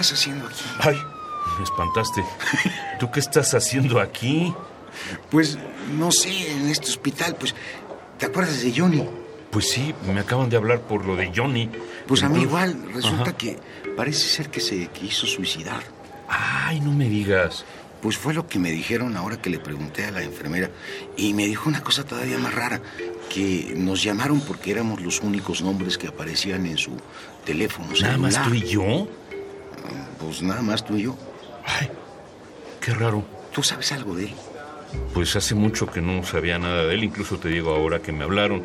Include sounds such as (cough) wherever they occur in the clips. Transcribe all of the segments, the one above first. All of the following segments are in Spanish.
¿qué andas haciendo aquí? Ay, me espantaste. (laughs) ¿Tú qué estás haciendo aquí? Pues no sé, en este hospital, pues. ¿Te acuerdas de Johnny? Pues sí, me acaban de hablar por lo de Johnny. Pues a mí igual, resulta Ajá. que parece ser que se quiso suicidar. Ay, no me digas. Pues fue lo que me dijeron ahora que le pregunté a la enfermera. Y me dijo una cosa todavía más rara, que nos llamaron porque éramos los únicos nombres que aparecían en su teléfono ¿Nada más celular. tú y yo? Pues nada más tú y yo. Ay, qué raro. ¿Tú sabes algo de él? Pues hace mucho que no sabía nada de él, incluso te digo ahora que me hablaron.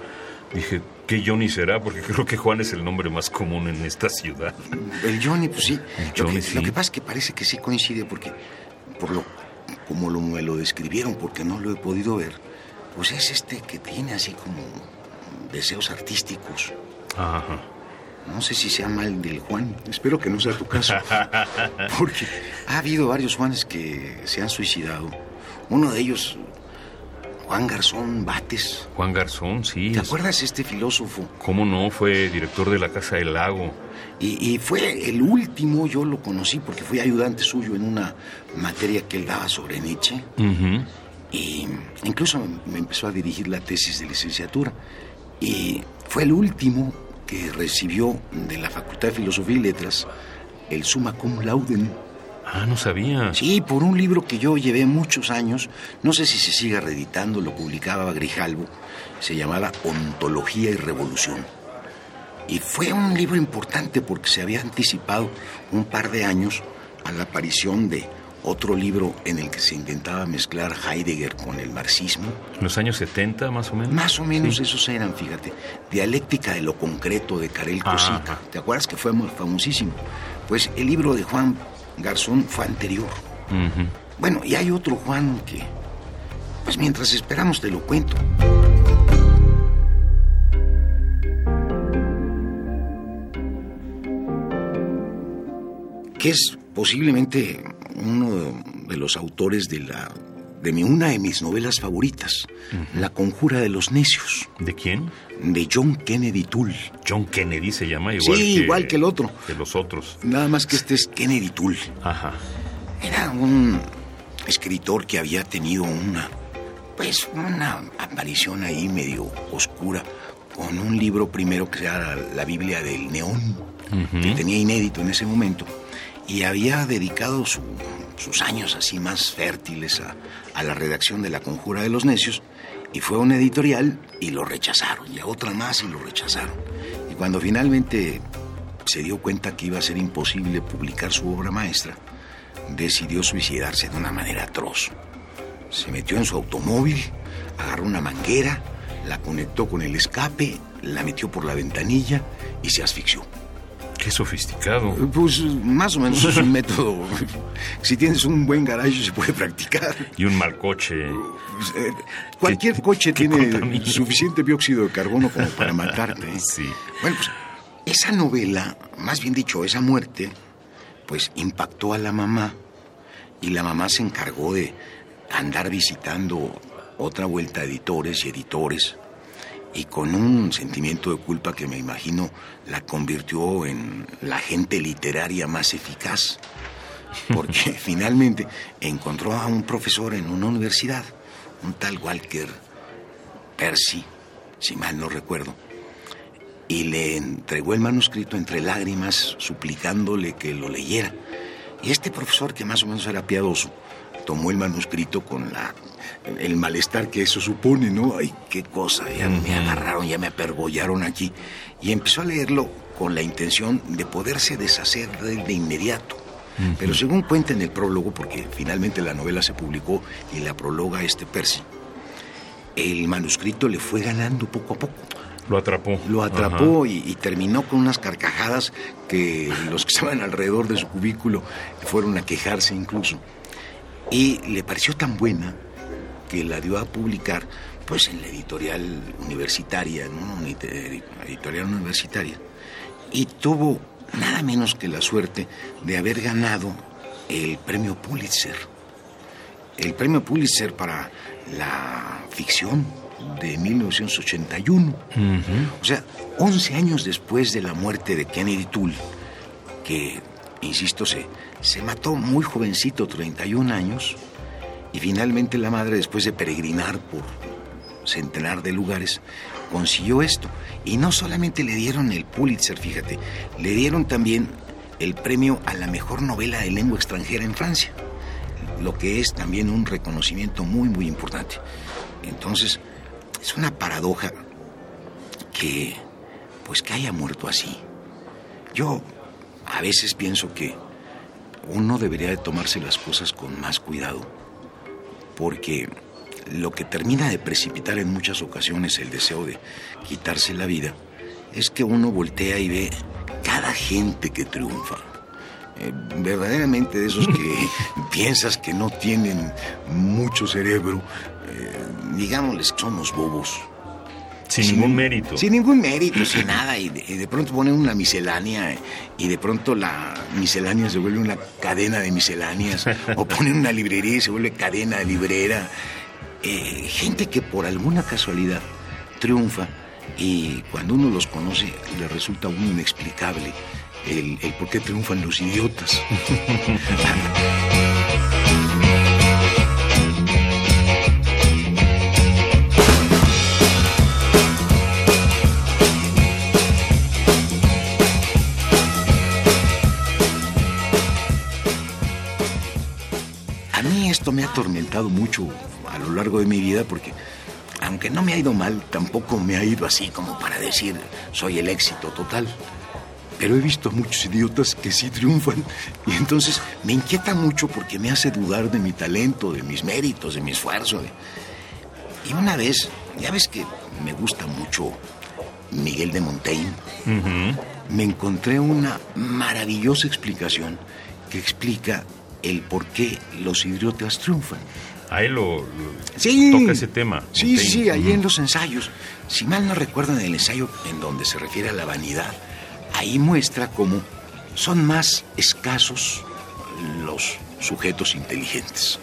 Dije, ¿qué Johnny será? Porque (laughs) creo que Juan es el nombre más común en esta ciudad. El Johnny, pues sí. El lo, Johnny, que, sí. lo que pasa es que parece que sí coincide porque, por lo como lo, me lo describieron, porque no lo he podido ver, pues es este que tiene así como deseos artísticos. Ajá. No sé si sea mal del Juan. Espero que no sea tu caso. (laughs) Porque ha habido varios Juanes que se han suicidado. Uno de ellos, Juan Garzón Bates. Juan Garzón, sí. ¿Te es- acuerdas este filósofo? ¿Cómo no? Fue director de la Casa del Lago. Y, y fue el último, yo lo conocí porque fui ayudante suyo en una materia que él daba sobre Nietzsche. Ujú. Y incluso me empezó a dirigir la tesis de licenciatura. Y fue el último que recibió de la Facultad de Filosofía y Letras el summa cum laude. Ah, no sabía. Sí, por un libro que yo llevé muchos años, no sé si se sigue reeditando, lo publicaba Grijalvo, se llamaba Ontología y Revolución. Y fue un libro importante porque se había anticipado un par de años a la aparición de otro libro en el que se intentaba mezclar Heidegger con el marxismo. En los años 70, más o menos. Más o menos Sí. esos eran, fíjate. Dialéctica de lo concreto de Karel. Kosica. ¿Te acuerdas que fue muy famosísimo? Pues el libro de Juan Garzón fue anterior. Bueno, y hay otro Juan que... Pues mientras esperamos te lo cuento. Que es posiblemente uno de los autores de la de mi, una de mis novelas favoritas, La conjura de los necios, ¿De quién? de John Kennedy Toole. John Kennedy se llama igual Sí, que... igual que el otro. Que los otros. Nada más que este es Kennedy Toole. Ajá. Era un escritor que había tenido una, pues, una aparición ahí medio oscura con un libro primero que era la Biblia del Neón, que tenía inédito en ese momento, y había dedicado su- sus años así más fértiles a, a la redacción de La Conjura de los Necios, y fue a una editorial y lo rechazaron, y a otra más y lo rechazaron. Y cuando finalmente se dio cuenta que iba a ser imposible publicar su obra maestra, decidió suicidarse de una manera atroz. Se metió en su automóvil, agarró una manguera, la conectó con el escape, la metió por la ventanilla y se asfixió. Qué sofisticado. Pues más o menos es un método. Si tienes un buen garaje se puede practicar. Y un mal coche. Pues, eh, cualquier coche tiene suficiente dióxido de carbono como para (laughs) matarte. Sí. Bueno, pues esa novela, más bien dicho, esa muerte, pues impactó a la mamá y la mamá se encargó de andar visitando otra vuelta a editores y editores y con un sentimiento de culpa que me imagino la convirtió en la gente literaria más eficaz. Porque (laughs) finalmente encontró a un profesor en una universidad, un tal Walker Percy, si mal no recuerdo, y le entregó el manuscrito entre lágrimas, suplicándole que lo leyera. Y este profesor, que más o menos era piadoso, tomó el manuscrito con la, el malestar que eso supone, ¿no? Ay, qué cosa, ya me agarraron, ya me apergollaron aquí. Y empezó a leerlo con la intención de poderse deshacer de inmediato. Pero según cuenta en el prólogo, porque finalmente la novela se publicó y la prologa este Percy, el manuscrito le fue ganando poco a poco. Lo atrapó. Lo atrapó y, y, terminó con unas carcajadas que los que estaban alrededor de su cubículo fueron a quejarse incluso. Y le pareció tan buena que la dio a publicar pues en la editorial universitaria, ¿no? Una editorial universitaria. Y tuvo nada menos que la suerte de haber ganado el premio Pulitzer. El premio Pulitzer para la ficción de 1981. O sea, 11 años después de la muerte de Kennedy Toole, que, insisto, se, se mató muy jovencito, 31 años, y finalmente la madre, después de peregrinar por centenar de lugares, consiguió esto. Y no solamente le dieron el Pulitzer, fíjate, le dieron también el premio a la mejor novela de lengua extranjera en Francia, lo que es también un reconocimiento muy, muy importante. Entonces, es una paradoja que, pues que haya muerto así. Yo a veces pienso que uno debería de tomarse las cosas con más cuidado, porque lo que termina de precipitar en muchas ocasiones el deseo de quitarse la vida es que uno voltea y ve cada gente que triunfa. Eh, verdaderamente de esos que (laughs) piensas que no tienen mucho cerebro, eh, digámosles que son los bobos. Sin, ningún mérito. Sin ningún mérito, sin (laughs) nada. Y de, pronto ponen una miscelánea y de pronto la miscelánea se vuelve una cadena de misceláneas. o (laughs) ponen una librería y se vuelve cadena de librera. Eh, gente que por alguna casualidad triunfa y cuando uno los conoce le resulta uno inexplicable el, el por qué triunfan los idiotas. (laughs) atormentado mucho a lo largo de mi vida porque aunque no me ha ido mal, tampoco me ha ido así como para decir soy el éxito total. Pero he visto muchos idiotas que sí triunfan y entonces me inquieta mucho porque me hace dudar de mi talento, de mis méritos, de mi esfuerzo. Y una vez, ya ves que me gusta mucho Miguel de Montaigne, me encontré una maravillosa explicación que explica el por qué los idiotas triunfan. Ahí lo, toca ese tema. Sí, sí, ahí en los ensayos. Si mal no recuerdan el ensayo en donde se refiere a la vanidad, ahí muestra cómo son más escasos los sujetos inteligentes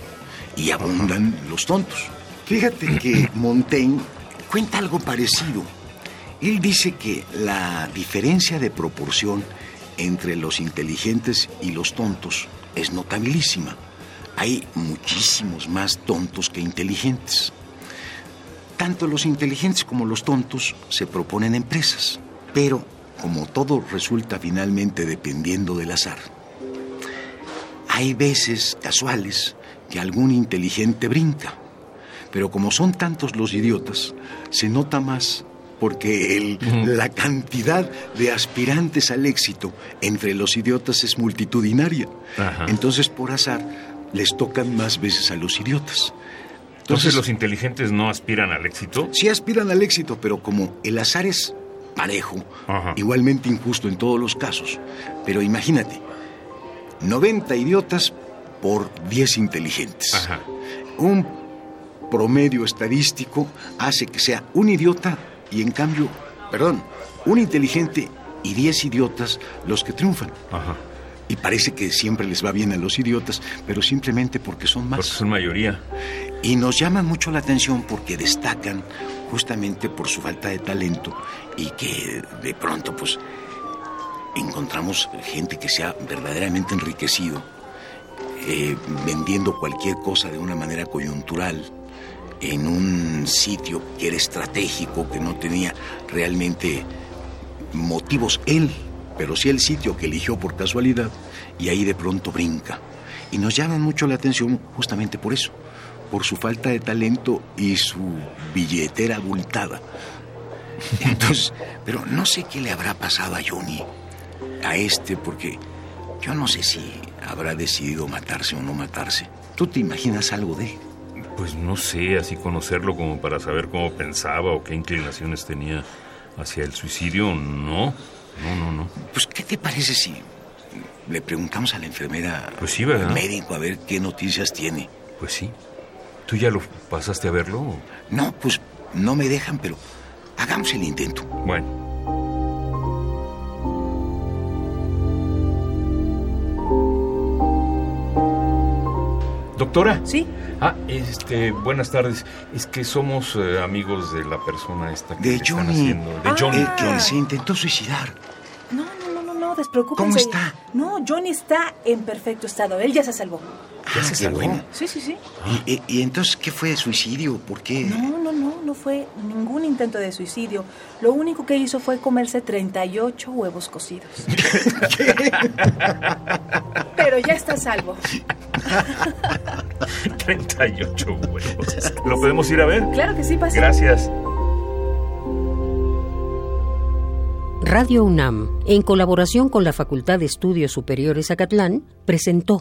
y abundan los tontos. Fíjate que (clears throat) Montaigne cuenta algo parecido. Él dice que la diferencia de proporción entre los inteligentes y los tontos es notabilísima hay muchísimos más tontos que inteligentes. Tanto los inteligentes como los tontos se proponen empresas, pero como todo resulta finalmente dependiendo del azar, hay veces casuales que algún inteligente brinca, pero como son tantos los idiotas, se nota más porque la cantidad de aspirantes al éxito entre los idiotas es multitudinaria. Entonces, por azar, les tocan más veces a los idiotas. Entonces, los inteligentes no aspiran al éxito. Sí aspiran al éxito, pero como el azar es parejo, igualmente injusto en todos los casos. Pero imagínate, 90 idiotas por 10 inteligentes. Un promedio estadístico hace que sea un idiota y en cambio, perdón, un inteligente y 10 idiotas los que triunfan. Ajá. Y parece que siempre les va bien a los idiotas, pero simplemente porque son más. Porque son mayoría. Y nos llaman mucho la atención porque destacan justamente por su falta de talento y que de pronto pues encontramos gente que se ha verdaderamente enriquecido eh, vendiendo cualquier cosa de una manera coyuntural en un sitio que era estratégico, que no tenía realmente motivos él pero sí el sitio que eligió por casualidad y ahí de pronto brinca. Y nos llaman mucho la atención justamente por eso, por su falta de talento y su billetera abultada. (laughs) Entonces, pero no sé qué le habrá pasado a Johnny, a este, porque yo no sé si habrá decidido matarse o no matarse. ¿Tú te imaginas algo de él? Pues no sé, así conocerlo como para saber cómo pensaba o qué inclinaciones tenía hacia el suicidio, no. No, no, no. Pues, ¿qué te parece si le preguntamos a la enfermera, Pues sí, ¿verdad? al médico, a ver qué noticias tiene? Pues sí. ¿Tú ya lo pasaste a verlo? No, pues no me dejan, pero hagamos el intento. Bueno. Doctora. Sí. Ah, este, buenas tardes. Es que somos eh, amigos de la persona esta que de. Están haciendo. De ah, Johnny. Eh, que se intentó suicidar. No, no, no, no, no, despreocúpense. ¿Cómo está? No, Johnny está en perfecto estado. Él ya se salvó. Ya Ah, se qué salvó. bueno. Sí, sí, sí. ¿Y, y- y entonces qué fue suicidio? ¿Por qué? No, no, no, no fue ningún intento de suicidio. Lo único que hizo fue comerse 38 huevos cocidos. (laughs) Pero ya está salvo. (laughs) 38 huevos. ¿Lo podemos ir a ver? Claro que sí, pasa. Gracias. Radio UNAM, en colaboración con la Facultad de Estudios Superiores Acatlán, presentó